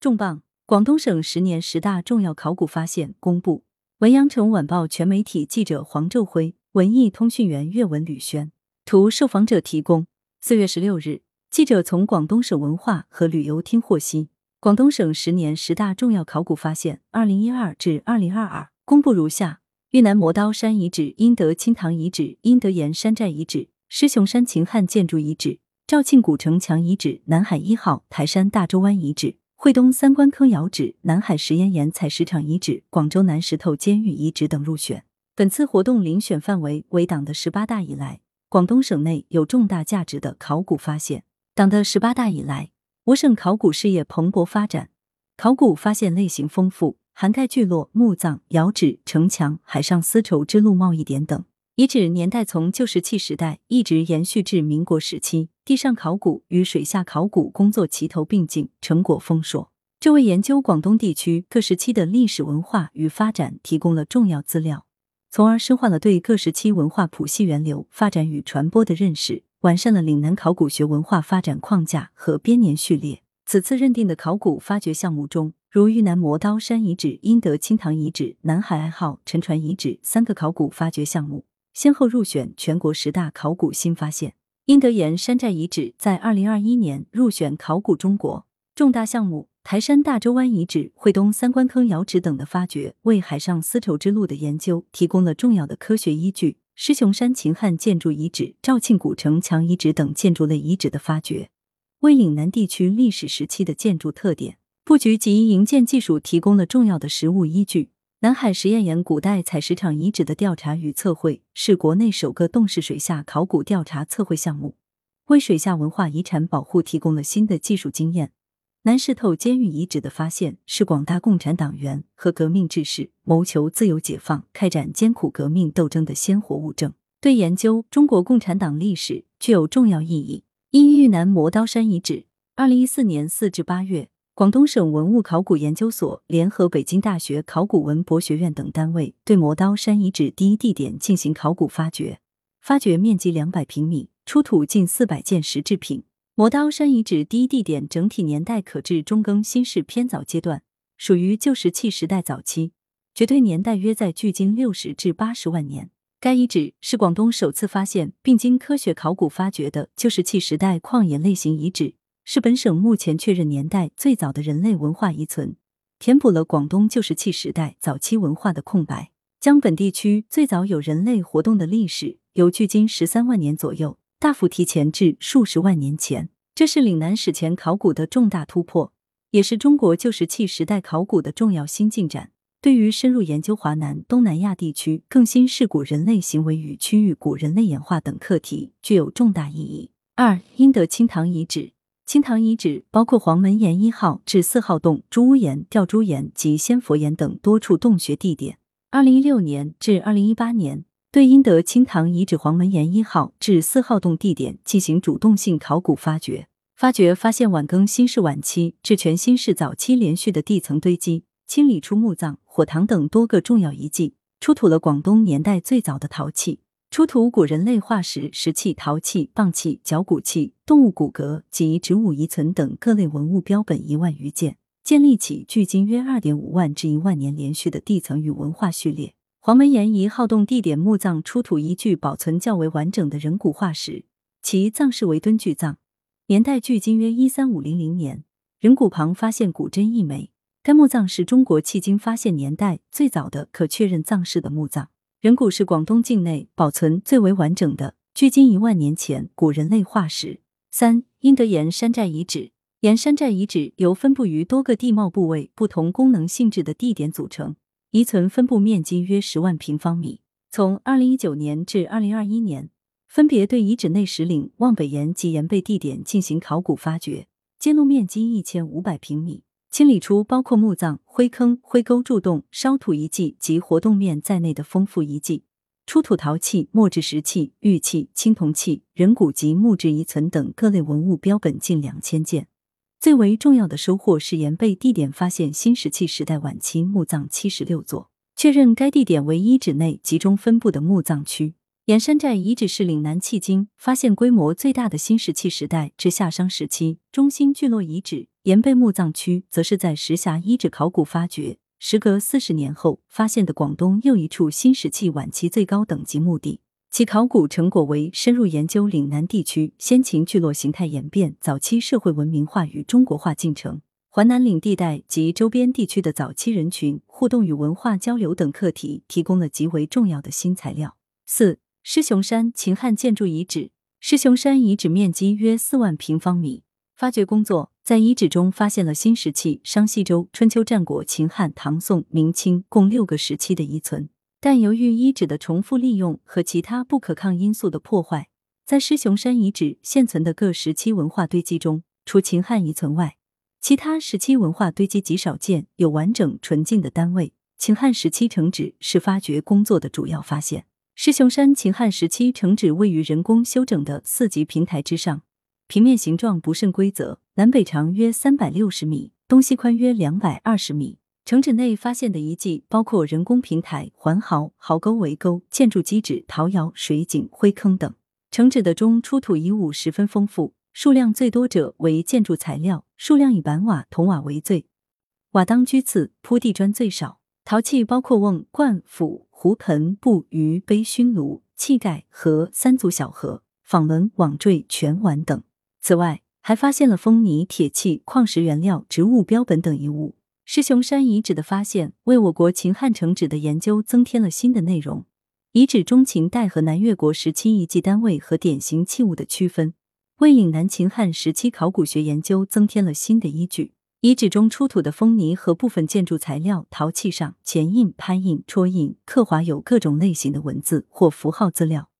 重磅！广东省十年十大重要考古发现公布。文阳城晚报全媒体记者黄昼辉，文艺通讯员岳文吕轩，图受访者提供。四月十六日，记者从广东省文化和旅游厅获悉，广东省十年十大重要考古发现（二零一二至二零二二）公布如下：豫南磨刀山遗址、英德清塘遗址、英德岩山寨遗址、狮雄山秦汉建筑遗址。肇庆古城墙遗址、南海一号、台山大洲湾遗址、惠东三官坑窑址、南海石岩岩采石场遗址、广州南石头监狱遗址等入选。本次活动遴选范围为党的十八大以来，广东省内有重大价值的考古发现。党的十八大以来，我省考古事业蓬勃发展，考古发现类型丰富，涵盖聚落、墓葬、窑址、城墙、海上丝绸之路贸易点等。遗址年代从旧石器时代一直延续至民国时期，地上考古与水下考古工作齐头并进，成果丰硕。这为研究广东地区各时期的历史文化与发展提供了重要资料，从而深化了对各时期文化谱系源流、发展与传播的认识，完善了岭南考古学文化发展框架和编年序列。此次认定的考古发掘项目中，如豫南磨刀山遗址、英德青塘遗址、南海爱好沉船遗址三个考古发掘项目。先后入选全国十大考古新发现。英德岩山寨遗址在二零二一年入选考古中国重大项目。台山大洲湾遗址、惠东三官坑窑址等的发掘，为海上丝绸之路的研究提供了重要的科学依据。狮雄山秦汉建筑遗址、肇庆古城墙遗址等建筑类遗址的发掘，为岭南地区历史时期的建筑特点、布局及营建技术提供了重要的实物依据。南海实验岩古代采石场遗址的调查与测绘是国内首个洞式水下考古调查测绘项目，为水下文化遗产保护提供了新的技术经验。南石头监狱遗址的发现是广大共产党员和革命志士谋求自由解放、开展艰苦革命斗争的鲜活物证，对研究中国共产党历史具有重要意义。一、豫南磨刀山遗址，二零一四年四至八月。广东省文物考古研究所联合北京大学考古文博学院等单位对磨刀山遗址第一地点进行考古发掘，发掘面积两百平米，出土近四百件石制品。磨刀山遗址第一地点整体年代可至中更新世偏早阶段，属于旧石器时代早期，绝对年代约在距今六十至八十万年。该遗址是广东首次发现并经科学考古发掘的旧石器时代矿冶类型遗址。是本省目前确认年代最早的人类文化遗存，填补了广东旧石器时代早期文化的空白，将本地区最早有人类活动的历史由距今十三万年左右大幅提前至数十万年前。这是岭南史前考古的重大突破，也是中国旧石器时代考古的重要新进展，对于深入研究华南、东南亚地区更新世古人类行为与区域古人类演化等课题具有重大意义。二、英德清塘遗址。清塘遗址包括黄门岩一号至四号洞、朱屋岩、吊珠岩及仙佛岩等多处洞穴地点。二零一六年至二零一八年，对英德清塘遗址黄门岩一号至四号洞地点进行主动性考古发掘，发掘发现晚更新世晚期至全新世早期连续的地层堆积，清理出墓葬、火塘等多个重要遗迹，出土了广东年代最早的陶器。出土古人类化石、石器、陶器、蚌器、脚骨器、动物骨骼及植物遗存等各类文物标本一万余件，建立起距今约二点五万至一万年连续的地层与文化序列。黄门岩一号洞地点墓葬出土一具保存较为完整的人骨化石，其葬式为墩巨葬，年代距今约一三五零零年，人骨旁发现骨针一枚。该墓葬是中国迄今发现年代最早的可确认葬式的墓葬。人骨是广东境内保存最为完整的距今一万年前古人类化石。三、英德岩山寨遗址。岩山寨遗址由分布于多个地貌部位、不同功能性质的地点组成，遗存分布面积约十万平方米。从二零一九年至二零二一年，分别对遗址内石岭、望北岩及岩背地点进行考古发掘，揭露面积一千五百平米。清理出包括墓葬、灰坑、灰沟柱洞、烧土遗迹及活动面在内的丰富遗迹，出土陶器、墨制石器、玉器、青铜器、人骨及木质遗存等各类文物标本近两千件。最为重要的收获是岩背地点发现新石器时代晚期墓葬七十六座，确认该地点为遗址内集中分布的墓葬区。岩山寨遗址是岭南迄今发现规模最大的新石器时代至夏商时期中心聚落遗址。岩背墓葬区则是在石匣遗址考古发掘，时隔四十年后发现的广东又一处新石器晚期最高等级墓地。其考古成果为深入研究岭南地区先秦聚落形态演变、早期社会文明化与中国化进程、环南岭地带及周边地区的早期人群互动与文化交流等课题，提供了极为重要的新材料。四、狮雄山秦汉建筑遗址。狮雄山遗址面积约四万平方米，发掘工作在遗址中发现了新石器商西周、春秋战国、秦汉、唐宋、明清共六个时期的遗存。但由于遗址的重复利用和其他不可抗因素的破坏，在狮雄山遗址现存的各时期文化堆积中，除秦汉遗存外，其他时期文化堆积极少见，有完整纯净的单位。秦汉时期城址是发掘工作的主要发现。狮雄山秦汉时期城址位于人工修整的四级平台之上，平面形状不甚规则，南北长约三百六十米，东西宽约两百二十米。城址内发现的遗迹包括人工平台、环壕、壕沟、围沟、建筑基址、陶窑、水井、灰坑等。城址的中出土遗物十分丰富，数量最多者为建筑材料，数量以板瓦、铜瓦为最，瓦当居次，铺地砖最少。陶器包括瓮、罐、釜、壶、盆、布、盂、杯、熏炉、器盖和三足小盒、纺轮、网坠、全碗等。此外，还发现了风泥、铁器、矿石原料、植物标本等遗物。狮雄山遗址的发现，为我国秦汉城址的研究增添了新的内容。遗址中秦代和南越国时期遗迹单位和典型器物的区分，为岭南秦汉时期考古学研究增添了新的依据。遗址中出土的风泥和部分建筑材料、陶器上前印、拍印、戳印、刻划有各种类型的文字或符号资料，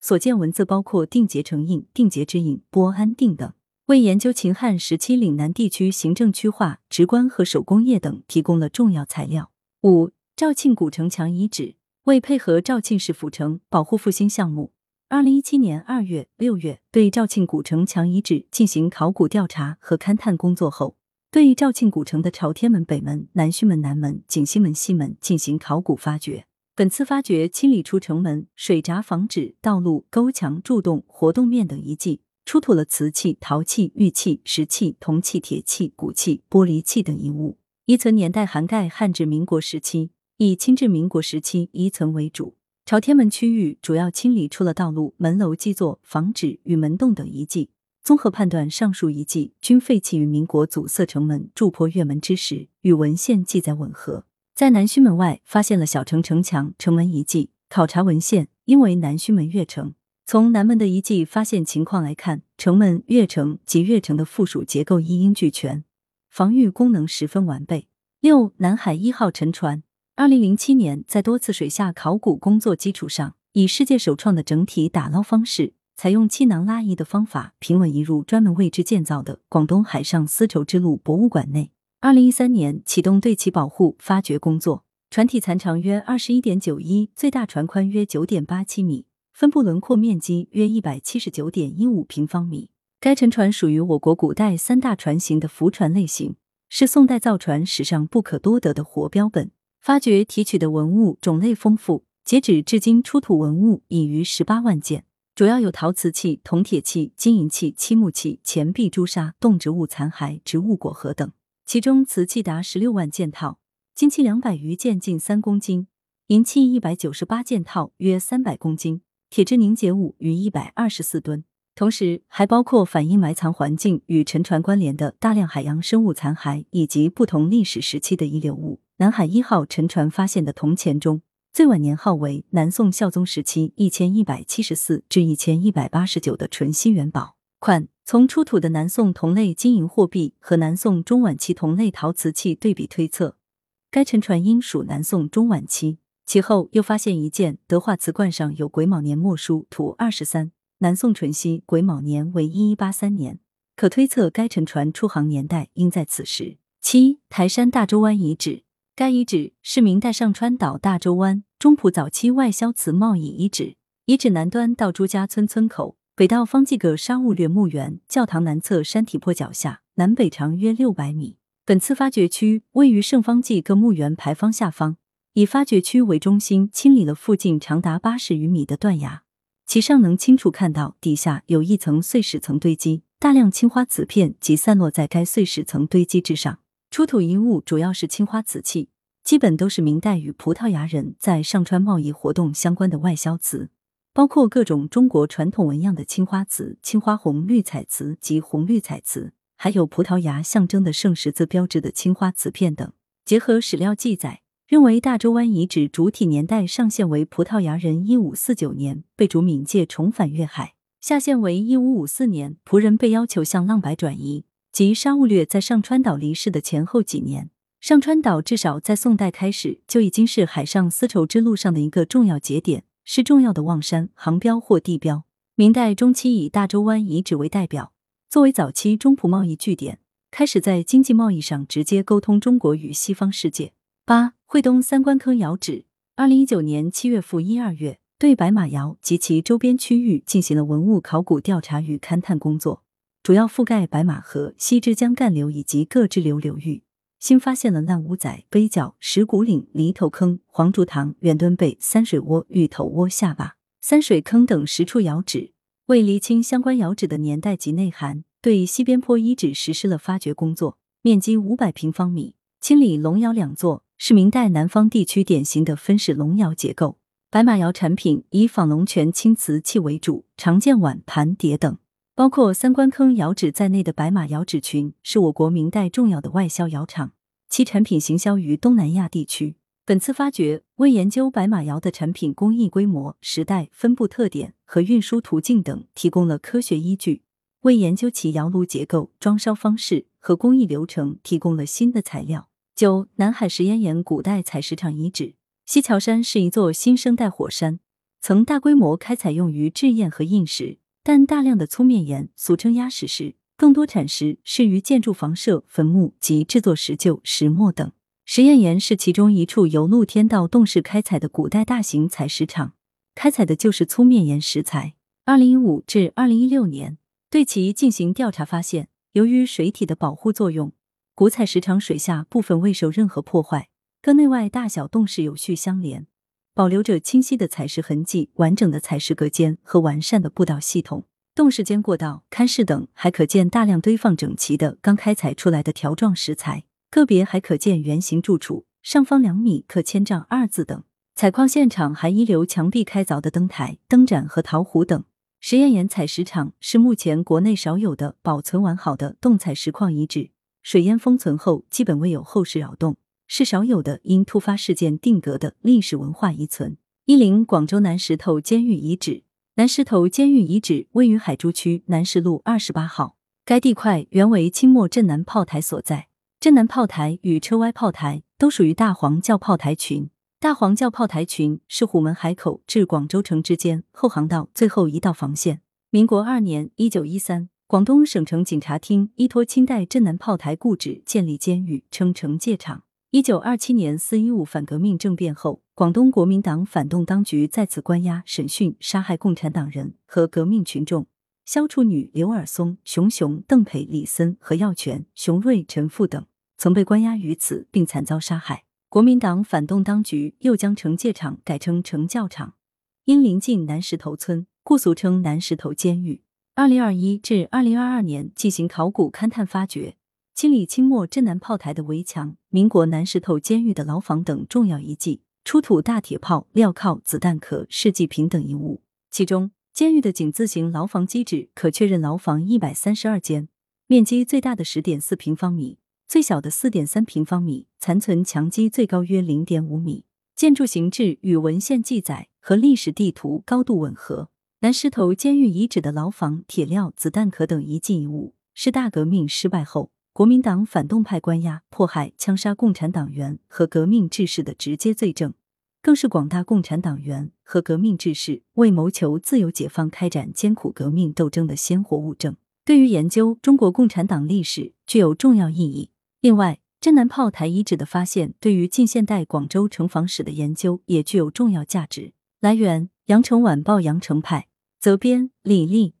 所见文字包括定结成印、定结之印、波安定等。为研究秦汉时期岭南地区行政区划、直观和手工业等提供了重要材料。五、肇庆古城墙遗址为配合肇庆市府城保护复兴项目，二零一七年二月、六月对肇庆古城墙遗址进行考古调查和勘探工作后，对肇庆古城的朝天门北门、南圩门南门、景西门西门进行考古发掘。本次发掘清理出城门、水闸、房址、道路、沟墙、柱洞、活动面等遗迹。出土了瓷器、陶器、玉器、石器、铜器、铁器、骨器、玻璃器等遗物，遗存年代涵盖汉至民国时期，以清至民国时期遗存为主。朝天门区域主要清理出了道路、门楼基座、房址与门洞等遗迹。综合判断，上述遗迹均废弃于民国阻塞城门、筑破月门之时，与文献记载吻合。在南圩门外发现了小城城墙、城门遗迹，考察文献应为南圩门月城。从南门的遗迹发现情况来看，城门、月城及月城的附属结构一应俱全，防御功能十分完备。六、南海一号沉船，二零零七年在多次水下考古工作基础上，以世界首创的整体打捞方式，采用气囊拉移的方法，平稳移入专门为之建造的广东海上丝绸之路博物馆内。二零一三年启动对其保护发掘工作，船体残长约二十一点九一，最大船宽约九点八七米。分布轮廓面积约一百七十九点一五平方米。该沉船属于我国古代三大船型的浮船类型，是宋代造船史上不可多得的活标本。发掘提取的文物种类丰富，截止至今出土文物已逾十八万件，主要有陶瓷器、铜铁器、金银器、漆木器、钱币、朱砂、动植物残骸、植物果核等。其中瓷器达十六万件套，金器两百余件，近三公斤；银器一百九十八件套，约三百公斤。铁质凝结物逾一百二十四吨，同时还包括反映埋藏环境与沉船关联的大量海洋生物残骸以及不同历史时期的遗留物。南海一号沉船发现的铜钱中，最晚年号为南宋孝宗时期一千一百七十四至一千一百八十九的纯新元宝款。从出土的南宋同类金银货币和南宋中晚期同类陶瓷器对比推测，该沉船应属南宋中晚期。其后又发现一件德化瓷罐，上有癸卯年墨书图二十三，南宋淳熙癸卯年为一一八三年，可推测该沉船出航年代应在此时。七台山大洲湾遗址，该遗址是明代上川岛大洲湾中埔早期外销瓷贸易遗址，遗址南端到朱家村村口，北到方济各沙务略墓园教堂南侧山体坡脚下，南北长约六百米。本次发掘区位于圣方济各墓园牌坊下方。以发掘区为中心，清理了附近长达八十余米的断崖，其上能清楚看到底下有一层碎石层堆积，大量青花瓷片即散落在该碎石层堆积之上。出土遗物主要是青花瓷器，基本都是明代与葡萄牙人在上川贸易活动相关的外销瓷，包括各种中国传统纹样的青花瓷、青花红绿彩瓷及红绿彩瓷，还有葡萄牙象征的圣十字标志的青花瓷片等。结合史料记载，认为大洲湾遗址主体年代上限为葡萄牙人一五四九年被逐闽界重返粤海，下限为一五五四年仆人被要求向浪白转移。即沙悟略在上川岛离世的前后几年，上川岛至少在宋代开始就已经是海上丝绸之路上的一个重要节点，是重要的望山航标或地标。明代中期以大洲湾遗址为代表，作为早期中葡贸易据点，开始在经济贸易上直接沟通中国与西方世界。八惠东三官坑窑址，二零一九年七月负一二月，对白马窑及其周边区域进行了文物考古调查与勘探工作。主要覆盖白马河、西支江干流以及各支流流域，新发现了烂屋仔、碑角、石鼓岭、犁头坑、黄竹塘、圆墩背、三水窝、芋头窝下坝、三水坑等十处窑址。为厘清相关窑址的年代及内涵，对西边坡遗址实施了发掘工作，面积五百平方米，清理龙窑两座，是明代南方地区典型的分式龙窑结构。白马窑产品以仿龙泉青瓷器为主，常见碗、盘、碟等。包括三官坑窑址在内的白马窑址群，是我国明代重要的外销窑厂，其产品行销于东南亚地区。本次发掘为研究白马窑的产品工艺规模、时代、分布特点和运输途径等提供了科学依据，为研究其窑炉结构、装烧方式和工艺流程提供了新的材料。九、南海石烟岩古代采石场遗址，西樵山是一座新生代火山，曾大规模开采用于制砚和印石。但大量的粗面岩，俗称压石石，更多产石适于建筑房舍、坟墓及制作石臼、石磨等。石堰岩是其中一处由露天到洞式开采的古代大型采石场，开采的就是粗面岩石材。二零一五至二零一六年，对其进行调查发现，由于水体的保护作用，古采石场水下部分未受任何破坏，各内外大小洞室有序相连。保留着清晰的采石痕迹、完整的采石隔间和完善的步道系统。洞室间过道、龛室等还可见大量堆放整齐的刚开采出来的条状石材，个别还可见圆形柱础，上方两米刻“千丈”二字等。采矿现场还遗留墙壁开凿的灯台、灯盏和陶壶等。石堰岩采石场是目前国内少有的保存完好的洞采石矿遗址，水淹封存后基本未有后世扰动。是少有的因突发事件定格的历史文化遗存。一零广州南石头监狱遗址，南石头监狱遗址位于海珠区南石路二十八号，该地块原为清末镇南炮台所在。镇南炮台与车歪炮台都属于大黄教炮台群。大黄教炮台群是虎门海口至广州城之间后航道最后一道防线。民国二年（一九一三），广东省城警察厅依托清代镇南炮台故址建立监狱，称城戒场。一九二七年四一五反革命政变后，广东国民党反动当局在此关押、审讯、杀害共产党人和革命群众。萧处女、刘尔松、熊雄、邓培、李森、何耀全、熊瑞、陈富等曾被关押于此，并惨遭杀害。国民党反动当局又将惩戒场改称惩教场，因临近南石头村，故俗称南石头监狱。二零二一至二零二二年进行考古勘探发掘。清理清末镇南炮台的围墙、民国南石头监狱的牢房等重要遗迹，出土大铁炮、镣铐、子弹壳、试剂瓶等遗物。其中，监狱的井字形牢房基址可确认牢房一百三十二间，面积最大的十点四平方米，最小的四点三平方米，残存墙基最高约零点五米。建筑形制与文献记载和历史地图高度吻合。南石头监狱遗址的牢房、铁料、子弹壳等遗迹遗物，是大革命失败后。国民党反动派关押、迫害、枪杀共产党员和革命志士的直接罪证，更是广大共产党员和革命志士为谋求自由解放开展艰苦革命斗争的鲜活物证，对于研究中国共产党历史具有重要意义。另外，镇南炮台遗址的发现，对于近现代广州城防史的研究也具有重要价值。来源：羊城晚报羊城派，责编：李丽。